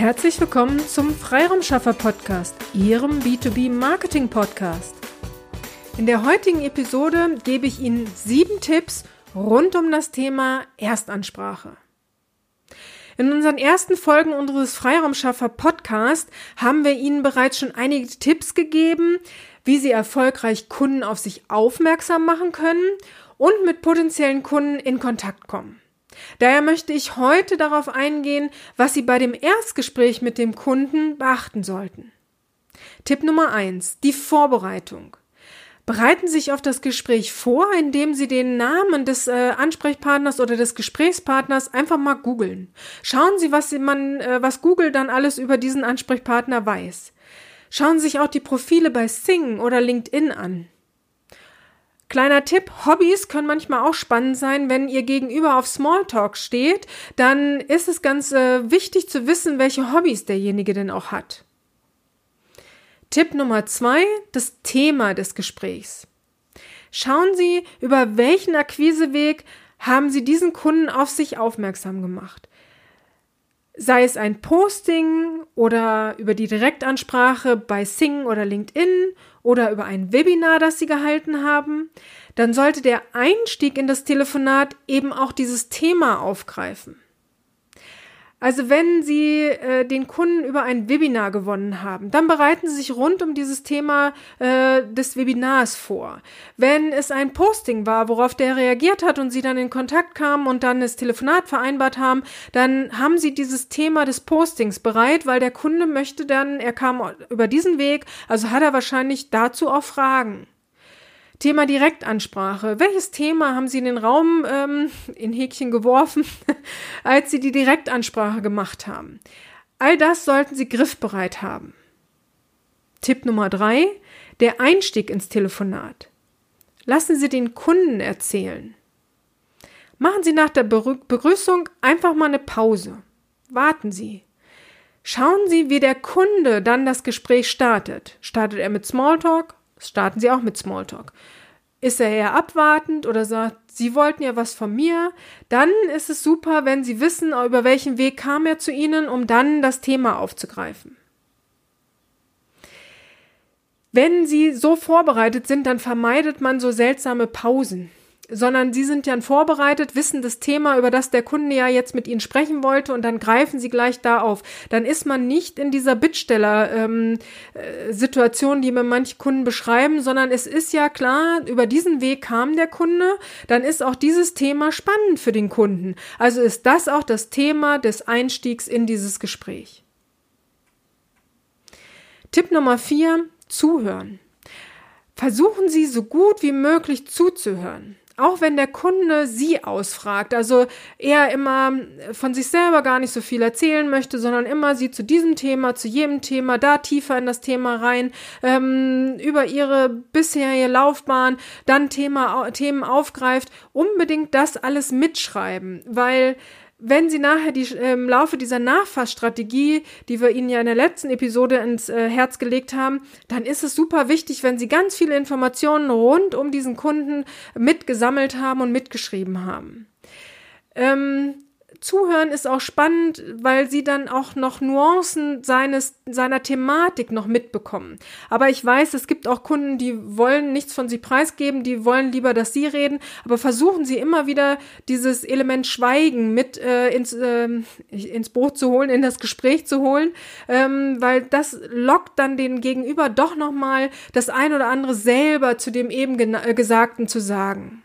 Herzlich willkommen zum Freiraumschaffer Podcast, Ihrem B2B Marketing Podcast. In der heutigen Episode gebe ich Ihnen sieben Tipps rund um das Thema Erstansprache. In unseren ersten Folgen unseres Freiraumschaffer Podcast haben wir Ihnen bereits schon einige Tipps gegeben, wie Sie erfolgreich Kunden auf sich aufmerksam machen können und mit potenziellen Kunden in Kontakt kommen. Daher möchte ich heute darauf eingehen, was Sie bei dem Erstgespräch mit dem Kunden beachten sollten. Tipp Nummer eins: Die Vorbereitung. Bereiten Sie sich auf das Gespräch vor, indem Sie den Namen des äh, Ansprechpartners oder des Gesprächspartners einfach mal googeln. Schauen Sie, was man, äh, was Google dann alles über diesen Ansprechpartner weiß. Schauen Sie sich auch die Profile bei Sing oder LinkedIn an. Kleiner Tipp, Hobbys können manchmal auch spannend sein, wenn ihr gegenüber auf Smalltalk steht, dann ist es ganz äh, wichtig zu wissen, welche Hobbys derjenige denn auch hat. Tipp Nummer zwei, das Thema des Gesprächs. Schauen Sie, über welchen Akquiseweg haben Sie diesen Kunden auf sich aufmerksam gemacht. Sei es ein Posting oder über die Direktansprache bei Sing oder LinkedIn oder über ein Webinar, das Sie gehalten haben, dann sollte der Einstieg in das Telefonat eben auch dieses Thema aufgreifen. Also wenn Sie äh, den Kunden über ein Webinar gewonnen haben, dann bereiten Sie sich rund um dieses Thema äh, des Webinars vor. Wenn es ein Posting war, worauf der reagiert hat und Sie dann in Kontakt kamen und dann das Telefonat vereinbart haben, dann haben Sie dieses Thema des Postings bereit, weil der Kunde möchte dann, er kam über diesen Weg, also hat er wahrscheinlich dazu auch Fragen. Thema Direktansprache. Welches Thema haben Sie in den Raum ähm, in Häkchen geworfen, als Sie die Direktansprache gemacht haben? All das sollten Sie griffbereit haben. Tipp Nummer drei, der Einstieg ins Telefonat. Lassen Sie den Kunden erzählen. Machen Sie nach der Begrüßung einfach mal eine Pause. Warten Sie. Schauen Sie, wie der Kunde dann das Gespräch startet. Startet er mit Smalltalk starten Sie auch mit Smalltalk. Ist er eher abwartend oder sagt, Sie wollten ja was von mir, dann ist es super, wenn Sie wissen, über welchen Weg kam er zu Ihnen, um dann das Thema aufzugreifen. Wenn Sie so vorbereitet sind, dann vermeidet man so seltsame Pausen sondern sie sind ja vorbereitet, wissen das Thema, über das der Kunde ja jetzt mit ihnen sprechen wollte und dann greifen sie gleich da auf. Dann ist man nicht in dieser Bittsteller-Situation, ähm, äh, die mir manche Kunden beschreiben, sondern es ist ja klar, über diesen Weg kam der Kunde, dann ist auch dieses Thema spannend für den Kunden. Also ist das auch das Thema des Einstiegs in dieses Gespräch. Tipp Nummer vier, zuhören. Versuchen Sie so gut wie möglich zuzuhören auch wenn der Kunde sie ausfragt, also er immer von sich selber gar nicht so viel erzählen möchte, sondern immer sie zu diesem Thema, zu jedem Thema, da tiefer in das Thema rein, ähm, über ihre bisherige Laufbahn, dann Thema, Themen aufgreift, unbedingt das alles mitschreiben, weil wenn Sie nachher die, im Laufe dieser Nachfassstrategie, die wir Ihnen ja in der letzten Episode ins äh, Herz gelegt haben, dann ist es super wichtig, wenn Sie ganz viele Informationen rund um diesen Kunden mitgesammelt haben und mitgeschrieben haben. Ähm, Zuhören ist auch spannend, weil sie dann auch noch Nuancen seines, seiner Thematik noch mitbekommen. Aber ich weiß, es gibt auch Kunden, die wollen nichts von sie preisgeben, die wollen lieber, dass sie reden, aber versuchen sie immer wieder dieses Element Schweigen mit äh, ins, äh, ins Boot zu holen, in das Gespräch zu holen, ähm, weil das lockt dann den Gegenüber doch nochmal das ein oder andere selber zu dem eben Gesagten zu sagen.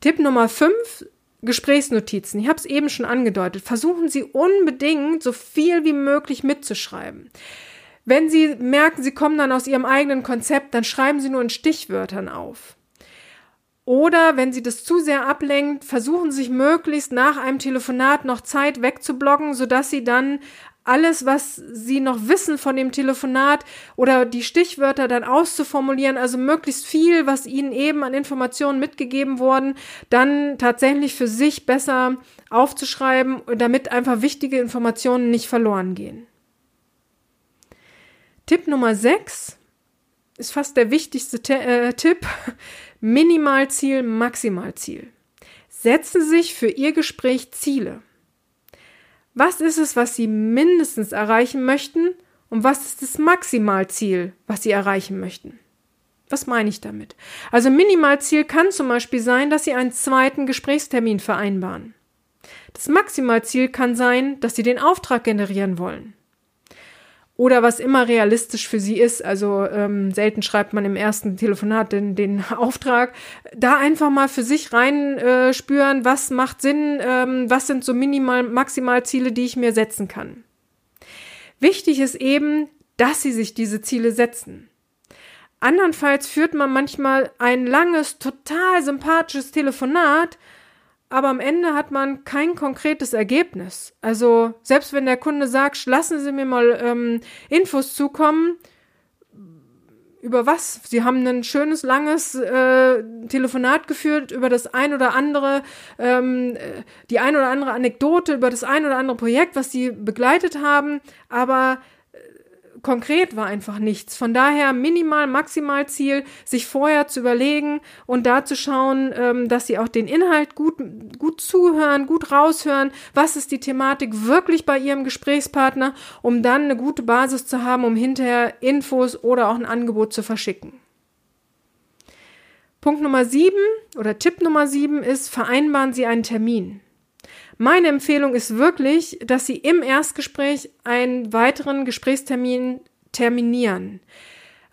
Tipp Nummer 5, Gesprächsnotizen. Ich habe es eben schon angedeutet. Versuchen Sie unbedingt so viel wie möglich mitzuschreiben. Wenn Sie merken, Sie kommen dann aus Ihrem eigenen Konzept, dann schreiben Sie nur in Stichwörtern auf. Oder wenn Sie das zu sehr ablenkt, versuchen Sie sich möglichst nach einem Telefonat noch Zeit wegzubloggen, sodass Sie dann alles, was sie noch wissen von dem Telefonat oder die Stichwörter dann auszuformulieren, also möglichst viel, was ihnen eben an Informationen mitgegeben worden, dann tatsächlich für sich besser aufzuschreiben, damit einfach wichtige Informationen nicht verloren gehen. Tipp Nummer 6 ist fast der wichtigste äh, Tipp. Minimalziel, Maximalziel. Setzen Sie sich für Ihr Gespräch Ziele. Was ist es, was Sie mindestens erreichen möchten und was ist das Maximalziel, was Sie erreichen möchten? Was meine ich damit? Also Minimalziel kann zum Beispiel sein, dass Sie einen zweiten Gesprächstermin vereinbaren. Das Maximalziel kann sein, dass Sie den Auftrag generieren wollen oder was immer realistisch für sie ist. Also ähm, selten schreibt man im ersten Telefonat den, den Auftrag. Da einfach mal für sich reinspüren, äh, was macht Sinn, ähm, was sind so minimal, maximal Ziele, die ich mir setzen kann. Wichtig ist eben, dass sie sich diese Ziele setzen. Andernfalls führt man manchmal ein langes, total sympathisches Telefonat, aber am Ende hat man kein konkretes Ergebnis. Also selbst wenn der Kunde sagt, lassen Sie mir mal ähm, Infos zukommen, über was? Sie haben ein schönes, langes äh, Telefonat geführt über das ein oder andere, ähm, äh, die ein oder andere Anekdote über das ein oder andere Projekt, was Sie begleitet haben, aber konkret war einfach nichts. Von daher minimal, maximal Ziel, sich vorher zu überlegen und da zu schauen, ähm, dass sie auch den Inhalt gut, gut zuhören, gut raushören. Was ist die Thematik wirklich bei ihrem Gesprächspartner, um dann eine gute Basis zu haben, um hinterher Infos oder auch ein Angebot zu verschicken. Punkt Nummer sieben oder Tipp Nummer sieben ist, vereinbaren Sie einen Termin. Meine Empfehlung ist wirklich, dass Sie im Erstgespräch einen weiteren Gesprächstermin terminieren.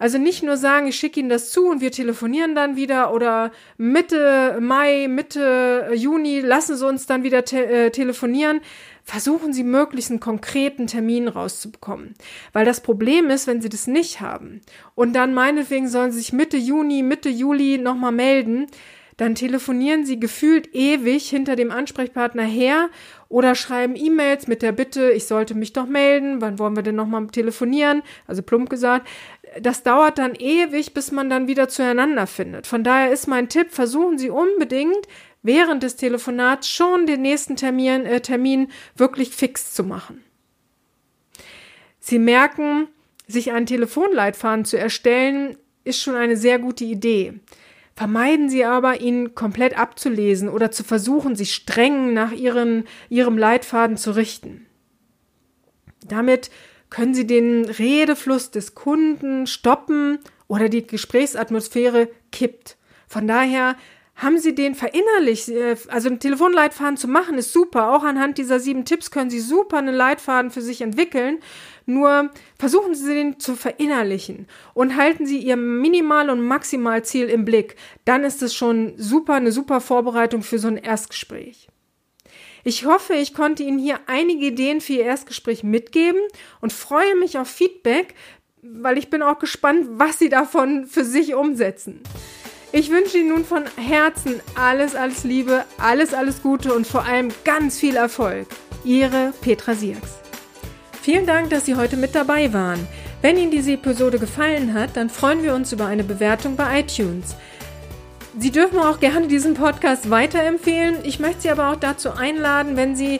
Also nicht nur sagen, ich schicke Ihnen das zu und wir telefonieren dann wieder oder Mitte Mai, Mitte Juni lassen Sie uns dann wieder te äh, telefonieren. Versuchen Sie möglichst einen konkreten Termin rauszubekommen. Weil das Problem ist, wenn Sie das nicht haben und dann meinetwegen sollen Sie sich Mitte Juni, Mitte Juli nochmal melden, dann telefonieren sie gefühlt ewig hinter dem Ansprechpartner her oder schreiben E-Mails mit der Bitte, ich sollte mich doch melden, wann wollen wir denn nochmal telefonieren? Also plump gesagt, das dauert dann ewig, bis man dann wieder zueinander findet. Von daher ist mein Tipp, versuchen Sie unbedingt während des Telefonats schon den nächsten Termin, äh, Termin wirklich fix zu machen. Sie merken, sich einen Telefonleitfaden zu erstellen, ist schon eine sehr gute Idee. Vermeiden Sie aber, ihn komplett abzulesen oder zu versuchen, sich streng nach ihren, Ihrem Leitfaden zu richten. Damit können Sie den Redefluss des Kunden stoppen oder die Gesprächsatmosphäre kippt. Von daher haben Sie den verinnerlicht? Äh, also einen Telefonleitfaden zu machen ist super. Auch anhand dieser sieben Tipps können Sie super einen Leitfaden für sich entwickeln. Nur versuchen Sie den zu verinnerlichen und halten Sie Ihr Minimal- und Maximalziel im Blick. Dann ist es schon super, eine super Vorbereitung für so ein Erstgespräch. Ich hoffe, ich konnte Ihnen hier einige Ideen für Ihr Erstgespräch mitgeben und freue mich auf Feedback, weil ich bin auch gespannt, was Sie davon für sich umsetzen. Ich wünsche Ihnen nun von Herzen alles, alles Liebe, alles, alles Gute und vor allem ganz viel Erfolg. Ihre Petra Sierks. Vielen Dank, dass Sie heute mit dabei waren. Wenn Ihnen diese Episode gefallen hat, dann freuen wir uns über eine Bewertung bei iTunes. Sie dürfen auch gerne diesen Podcast weiterempfehlen. Ich möchte Sie aber auch dazu einladen, wenn Sie